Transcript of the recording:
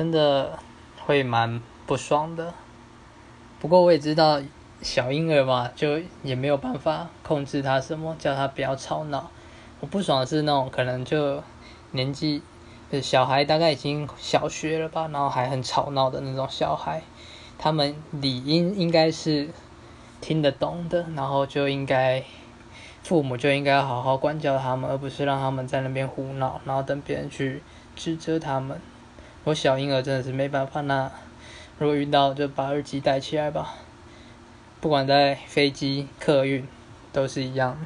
真的会蛮不爽的。不过我也知道小婴儿嘛，就也没有办法控制他什么，叫他不要吵闹。我不爽的是那种可能就年纪，小孩大概已经小学了吧，然后还很吵闹的那种小孩，他们理应应该是听得懂的，然后就应该父母就应该好好管教他们，而不是让他们在那边胡闹，然后等别人去指责他们。我小婴儿真的是没办法，那如果遇到就把耳机戴起来吧，不管在飞机、客运都是一样。